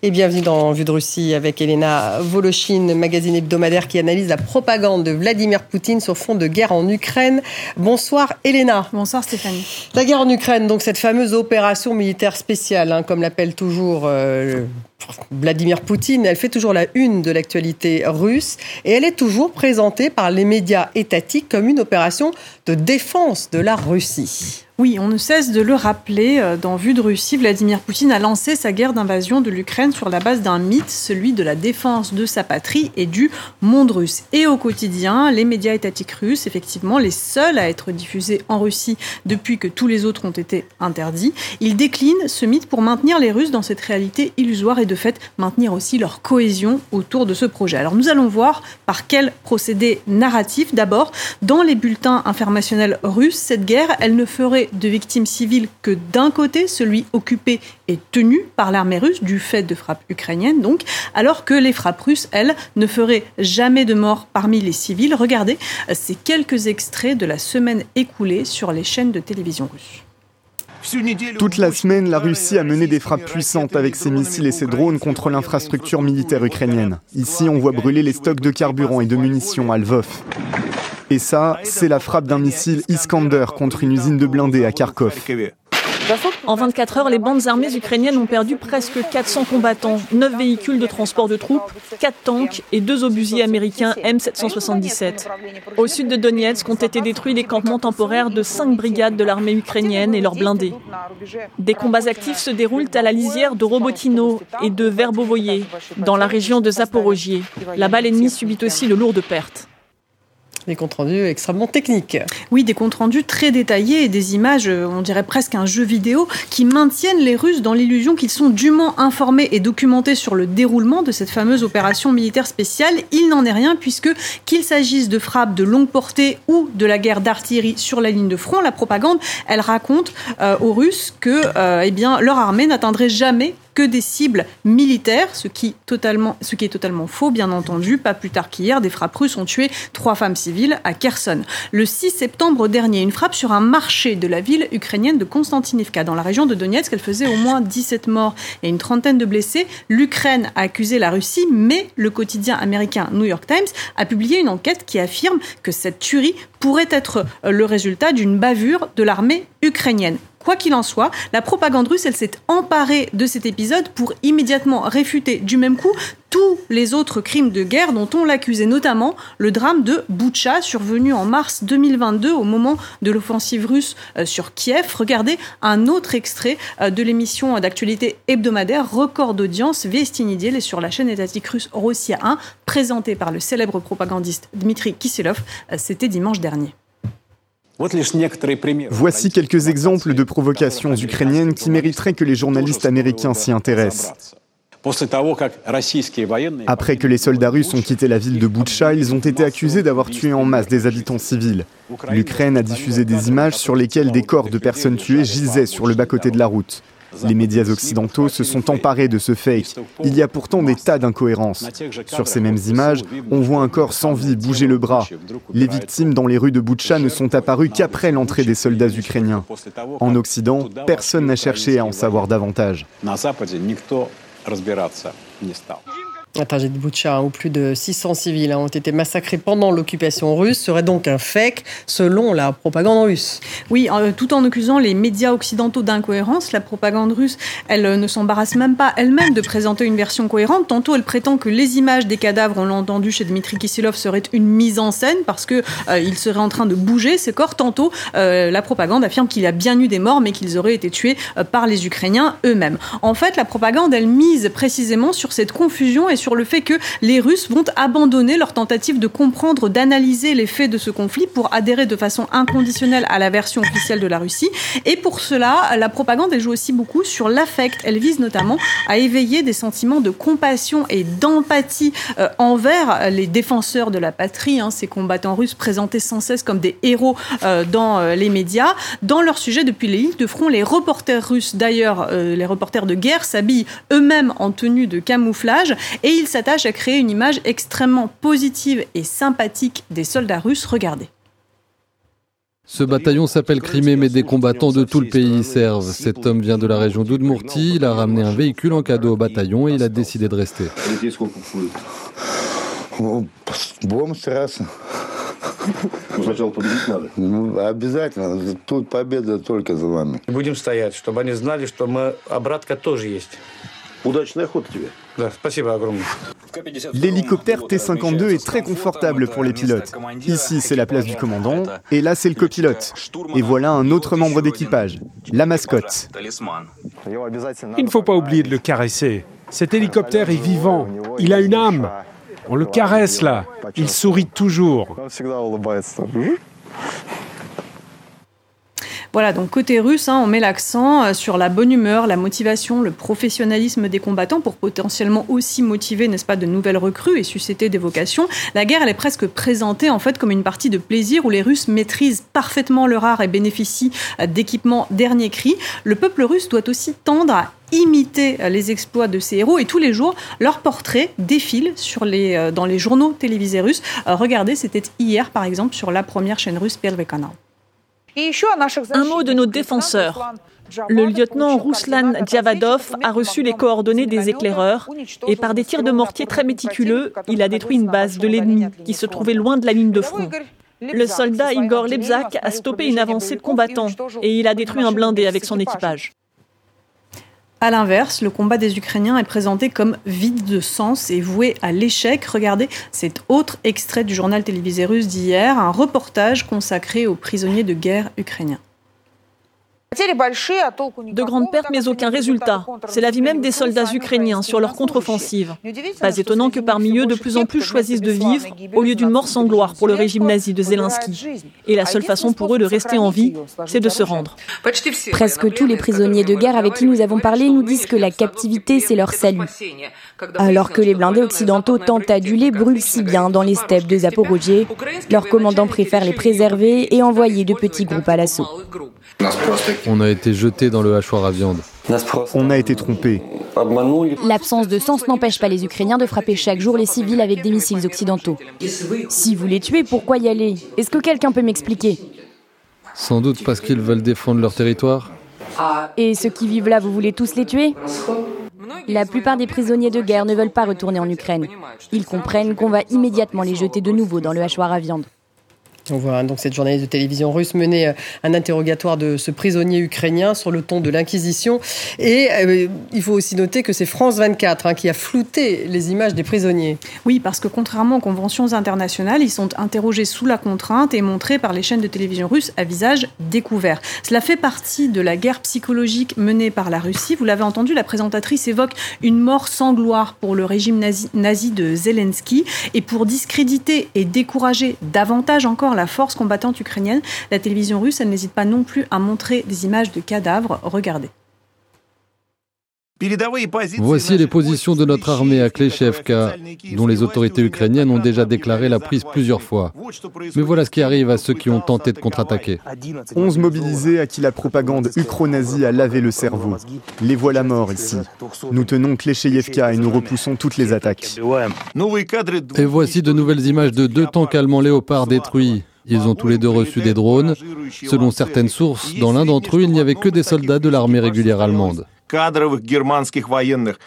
Et bienvenue dans Vue de Russie avec Elena Volochine, magazine hebdomadaire qui analyse la propagande de Vladimir Poutine sur fond de guerre en Ukraine. Bonsoir Elena. Bonsoir Stéphanie. La guerre en Ukraine, donc cette fameuse opération militaire spéciale, hein, comme l'appelle toujours euh, Vladimir Poutine, elle fait toujours la une de l'actualité russe et elle est toujours présentée par les médias étatiques comme une opération de défense de la Russie. Oui, on ne cesse de le rappeler. Euh, dans Vue de Russie, Vladimir Poutine a lancé sa guerre d'invasion de l'Ukraine sur la base d'un mythe, celui de la défense de sa patrie et du monde russe. Et au quotidien, les médias étatiques russes, effectivement, les seuls à être diffusés en Russie depuis que tous les autres ont été interdits, ils déclinent ce mythe pour maintenir les Russes dans cette réalité illusoire et de fait maintenir aussi leur cohésion autour de ce projet. Alors nous allons voir par quel procédé narratif. D'abord, dans les bulletins informationnels russes, cette guerre, elle ne ferait de victimes civiles que d'un côté, celui occupé et tenu par l'armée russe du fait de frappes ukrainiennes, donc, alors que les frappes russes, elles, ne feraient jamais de morts parmi les civils. Regardez ces quelques extraits de la semaine écoulée sur les chaînes de télévision russes. Toute la semaine, la Russie a mené des frappes puissantes avec ses missiles et ses drones contre l'infrastructure militaire ukrainienne. Ici, on voit brûler les stocks de carburant et de munitions à Lvov. Et ça, c'est la frappe d'un missile Iskander contre une usine de blindés à Kharkov. En 24 heures, les bandes armées ukrainiennes ont perdu presque 400 combattants, 9 véhicules de transport de troupes, 4 tanks et 2 obusiers américains M777. Au sud de Donetsk ont été détruits les campements temporaires de 5 brigades de l'armée ukrainienne et leurs blindés. Des combats actifs se déroulent à la lisière de Robotino et de Verbovoye, dans la région de Zaporogier. Là-bas, l'ennemi subit aussi de lourdes pertes. Des comptes rendus extrêmement techniques. Oui, des comptes rendus très détaillés et des images, euh, on dirait presque un jeu vidéo, qui maintiennent les Russes dans l'illusion qu'ils sont dûment informés et documentés sur le déroulement de cette fameuse opération militaire spéciale. Il n'en est rien puisque qu'il s'agisse de frappes de longue portée ou de la guerre d'artillerie sur la ligne de front, la propagande, elle raconte euh, aux Russes que euh, eh bien, leur armée n'atteindrait jamais que des cibles militaires, ce qui, totalement, ce qui est totalement faux, bien entendu. Pas plus tard qu'hier, des frappes russes ont tué trois femmes civiles à Kherson. Le 6 septembre dernier, une frappe sur un marché de la ville ukrainienne de Konstantinivka, dans la région de Donetsk, elle faisait au moins 17 morts et une trentaine de blessés. L'Ukraine a accusé la Russie, mais le quotidien américain New York Times a publié une enquête qui affirme que cette tuerie pourrait être le résultat d'une bavure de l'armée ukrainienne. Quoi qu'il en soit, la propagande russe, s'est emparée de cet épisode pour immédiatement réfuter du même coup tous les autres crimes de guerre dont on l'accusait, notamment le drame de Boutcha, survenu en mars 2022 au moment de l'offensive russe euh, sur Kiev. Regardez un autre extrait euh, de l'émission d'actualité hebdomadaire Record d'audience Vestinidil et sur la chaîne étatique russe Rossia 1, présentée par le célèbre propagandiste Dmitri Kiselov. Euh, c'était dimanche dernier. Voici quelques exemples de provocations ukrainiennes qui mériteraient que les journalistes américains s'y intéressent. Après que les soldats russes ont quitté la ville de Boutcha, ils ont été accusés d'avoir tué en masse des habitants civils. L'Ukraine a diffusé des images sur lesquelles des corps de personnes tuées gisaient sur le bas-côté de la route. Les médias occidentaux se sont emparés de ce fake. Il y a pourtant des tas d'incohérences. Sur ces mêmes images, on voit un corps sans vie bouger le bras. Les victimes dans les rues de Boutcha ne sont apparues qu'après l'entrée des soldats ukrainiens. En Occident, personne n'a cherché à en savoir davantage. Un trajet de Boutcha où plus de 600 civils ont été massacrés pendant l'occupation russe serait donc un fake selon la propagande russe. Oui, euh, tout en accusant les médias occidentaux d'incohérence, la propagande russe, elle euh, ne s'embarrasse même pas elle-même de présenter une version cohérente. Tantôt, elle prétend que les images des cadavres, on l'a entendu chez Dmitri Kisilov, seraient une mise en scène parce que euh, il serait en train de bouger ces corps. Tantôt, la propagande affirme qu'il y a bien eu des morts, mais qu'ils auraient été tués par les Ukrainiens eux-mêmes. En fait, la propagande, elle mise précisément sur cette confusion et sur le fait que les Russes vont abandonner leur tentative de comprendre, d'analyser les faits de ce conflit pour adhérer de façon inconditionnelle à la version officielle de la Russie. Et pour cela, la propagande, elle joue aussi beaucoup sur l'affect. Elle vise notamment à éveiller des sentiments de compassion et d'empathie euh, envers les défenseurs de la patrie, hein, ces combattants russes présentés sans cesse comme des héros euh, dans euh, les médias. Dans leur sujet, depuis les lignes de front, les reporters russes, d'ailleurs, les reporters de guerre, s'habillent eux-mêmes en tenue de camouflage ils s'attache à créer une image extrêmement positive et sympathique des soldats russes. Regardez. Ce bataillon s'appelle Crimée, mais des combattants de tout le pays y servent. Cet homme vient de la région d'Oudmourti, il a ramené un véhicule en cadeau au bataillon et il a décidé de rester. L'hélicoptère T-52 est très confortable pour les pilotes. Ici, c'est la place du commandant, et là, c'est le copilote. Et voilà un autre membre d'équipage, la mascotte. Il ne faut pas oublier de le caresser. Cet hélicoptère est vivant, il a une âme. On le caresse là, il sourit toujours. Voilà, donc côté russe, hein, on met l'accent euh, sur la bonne humeur, la motivation, le professionnalisme des combattants pour potentiellement aussi motiver, n'est-ce pas, de nouvelles recrues et susciter des vocations. La guerre, elle est presque présentée en fait comme une partie de plaisir où les Russes maîtrisent parfaitement leur art et bénéficient euh, d'équipements dernier cri. Le peuple russe doit aussi tendre à imiter euh, les exploits de ces héros et tous les jours leurs portraits défilent dans les journaux télévisés russes. Regardez, c'était hier par exemple sur la première chaîne russe Pervekanal un mot de nos défenseurs. Le lieutenant Ruslan Djavadov a reçu les coordonnées des éclaireurs et par des tirs de mortier très méticuleux, il a détruit une base de l'ennemi qui se trouvait loin de la ligne de front. Le soldat Igor Lebzak a stoppé une avancée de combattants et il a détruit un blindé avec son équipage. À l'inverse, le combat des Ukrainiens est présenté comme vide de sens et voué à l'échec. Regardez cet autre extrait du journal télévisé russe d'hier, un reportage consacré aux prisonniers de guerre ukrainiens. De grandes pertes, mais aucun résultat. C'est la vie même des soldats ukrainiens sur leur contre-offensive. Pas étonnant que parmi eux, de plus en plus choisissent de vivre au lieu d'une mort sans gloire pour le régime nazi de Zelensky. Et la seule façon pour eux de rester en vie, c'est de se rendre. Presque tous les prisonniers de guerre avec qui nous avons parlé nous disent que la captivité, c'est leur salut. Alors que les blindés occidentaux tentent aduler brûlent si bien dans les steppes de Zaporozhye, leurs commandants préfèrent les préserver et envoyer de petits groupes à l'assaut. On a été jeté dans le hachoir à viande. On a été trompé. L'absence de sens n'empêche pas les Ukrainiens de frapper chaque jour les civils avec des missiles occidentaux. Si vous les tuez, pourquoi y aller? Est-ce que quelqu'un peut m'expliquer? Sans doute parce qu'ils veulent défendre leur territoire. Et ceux qui vivent là, vous voulez tous les tuer? La plupart des prisonniers de guerre ne veulent pas retourner en Ukraine. Ils comprennent qu'on va immédiatement les jeter de nouveau dans le hachoir à viande. On voit donc cette journaliste de télévision russe mener euh, un interrogatoire de ce prisonnier ukrainien sur le ton de l'Inquisition. Et euh, il faut aussi noter que c'est France 24 hein, qui a flouté les images des prisonniers. Oui, parce que contrairement aux conventions internationales, ils sont interrogés sous la contrainte et montrés par les chaînes de télévision russes à visage découvert. Cela fait partie de la guerre psychologique menée par la Russie. Vous l'avez entendu, la présentatrice évoque une mort sans gloire pour le régime nazi, nazi de Zelensky et pour discréditer et décourager davantage encore la force combattante ukrainienne. La télévision russe, elle n'hésite pas non plus à montrer des images de cadavres. Regardez. Voici les positions de notre armée à Kleshevka, dont les autorités ukrainiennes ont déjà déclaré la prise plusieurs fois. Mais voilà ce qui arrive à ceux qui ont tenté de contre-attaquer. 11 mobilisés à qui la propagande ukro-nazie a lavé le cerveau. Les voilà morts ici. Nous tenons Kleshevka et nous repoussons toutes les attaques. Et voici de nouvelles images de deux tanks allemands léopards détruits. Ils ont tous les deux reçu des drones. Selon certaines sources, dans l'un d'entre eux, il n'y avait que des soldats de l'armée régulière allemande. кадровых германских военных.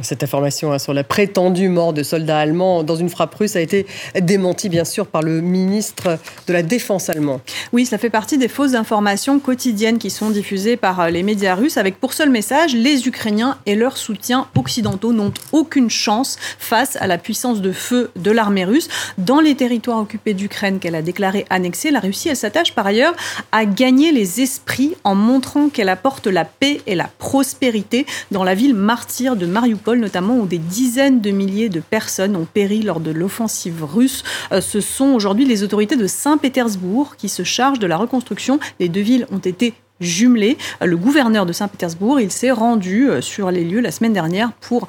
Cette information hein, sur la prétendue mort de soldats allemands dans une frappe russe a été démentie bien sûr par le ministre de la Défense allemand. Oui, cela fait partie des fausses informations quotidiennes qui sont diffusées par euh, les médias russes avec pour seul message les Ukrainiens et leurs soutiens occidentaux n'ont aucune chance face à la puissance de feu de l'armée russe. Dans les territoires occupés d'Ukraine qu'elle a déclaré annexés, la Russie elle s'attache par ailleurs à gagner les esprits en montrant qu'elle apporte la paix et la prospérité dans la ville martyre de Mariupol notamment où des dizaines de milliers de personnes ont péri lors de l'offensive russe. Euh, ce sont aujourd'hui les autorités de Saint-Pétersbourg qui se chargent de la reconstruction. Les deux villes ont été jumelées. Euh, le gouverneur de Saint-Pétersbourg, il s'est rendu euh, sur les lieux la semaine dernière pour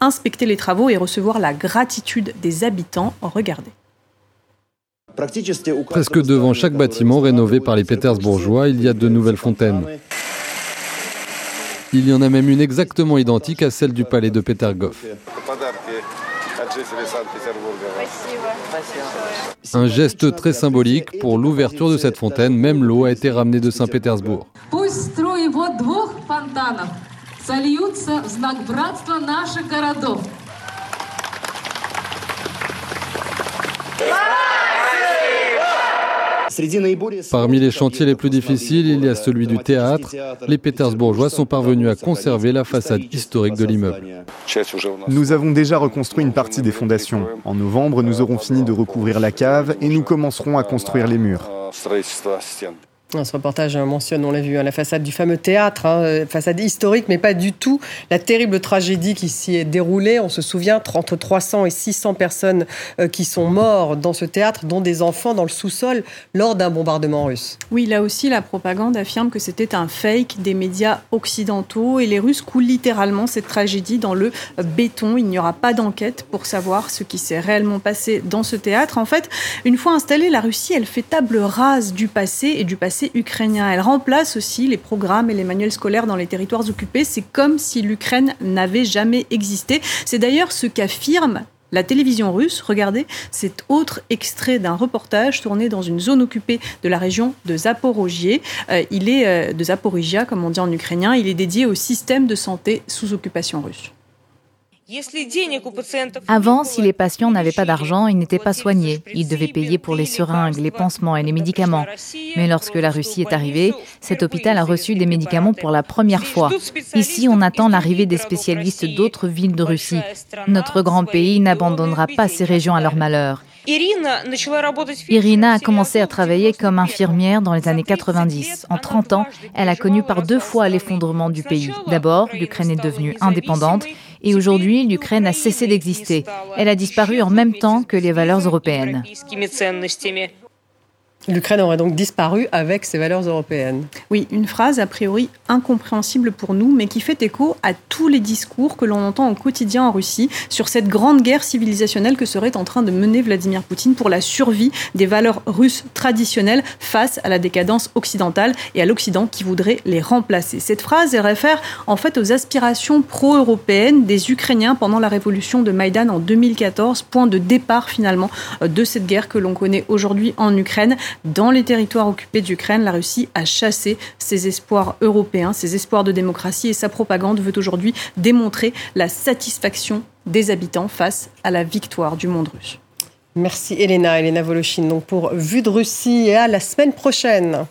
inspecter les travaux et recevoir la gratitude des habitants. Regardez. Presque devant chaque bâtiment rénové par les Pétersbourgeois, il y a de nouvelles fontaines. Il y en a même une exactement identique à celle du palais de Petergoff. Un geste très symbolique pour l'ouverture de cette fontaine. Même l'eau a été ramenée de Saint-Pétersbourg. Parmi les chantiers les plus difficiles, il y a celui du théâtre. Les Pétersbourgeois sont parvenus à conserver la façade historique de l'immeuble. Nous avons déjà reconstruit une partie des fondations. En novembre, nous aurons fini de recouvrir la cave et nous commencerons à construire les murs. Ce reportage mentionne, on l'a vu, hein, la façade du fameux théâtre, hein, euh, façade historique, mais pas du tout la terrible tragédie qui s'y est déroulée. On se souvient, entre 300 et 600 personnes euh, qui sont mortes dans ce théâtre, dont des enfants dans le sous-sol lors d'un bombardement russe. Oui, là aussi, la propagande affirme que c'était un fake des médias occidentaux et les Russes coulent littéralement cette tragédie dans le béton. Il n'y aura pas d'enquête pour savoir ce qui s'est réellement passé dans ce théâtre. En fait, une fois installée, la Russie, elle fait table rase du passé et du passé ukrainien. Elle remplace aussi les programmes et les manuels scolaires dans les territoires occupés. C'est comme si l'Ukraine n'avait jamais existé. C'est d'ailleurs ce qu'affirme la télévision russe, regardez, cet autre extrait d'un reportage tourné dans une zone occupée de la région de Zaporogie. Euh, il est euh, de Zaporizhia, comme on dit en ukrainien. Il est dédié au système de santé sous occupation russe. Avant, si les patients n'avaient pas d'argent, ils n'étaient pas soignés. Ils devaient payer pour les seringues, les pansements et les médicaments. Mais lorsque la Russie est arrivée, cet hôpital a reçu des médicaments pour la première fois. Ici, on attend l'arrivée des spécialistes d'autres villes de Russie. Notre grand pays n'abandonnera pas ces régions à leur malheur. Irina a commencé à travailler comme infirmière dans les années 90. En 30 ans, elle a connu par deux fois l'effondrement du pays. D'abord, l'Ukraine est devenue indépendante et aujourd'hui, l'Ukraine a cessé d'exister. Elle a disparu en même temps que les valeurs européennes. L'Ukraine aurait donc disparu avec ses valeurs européennes. Oui, une phrase a priori incompréhensible pour nous, mais qui fait écho à tous les discours que l'on entend au quotidien en Russie sur cette grande guerre civilisationnelle que serait en train de mener Vladimir Poutine pour la survie des valeurs russes traditionnelles face à la décadence occidentale et à l'Occident qui voudrait les remplacer. Cette phrase réfère en fait aux aspirations pro-européennes des Ukrainiens pendant la révolution de Maïdan en 2014, point de départ finalement de cette guerre que l'on connaît aujourd'hui en Ukraine. Dans les territoires occupés d'Ukraine, la Russie a chassé ses espoirs européens, ses espoirs de démocratie et sa propagande veut aujourd'hui démontrer la satisfaction des habitants face à la victoire du monde russe. Merci Elena, Elena Voloshin donc pour Vue de Russie et à la semaine prochaine.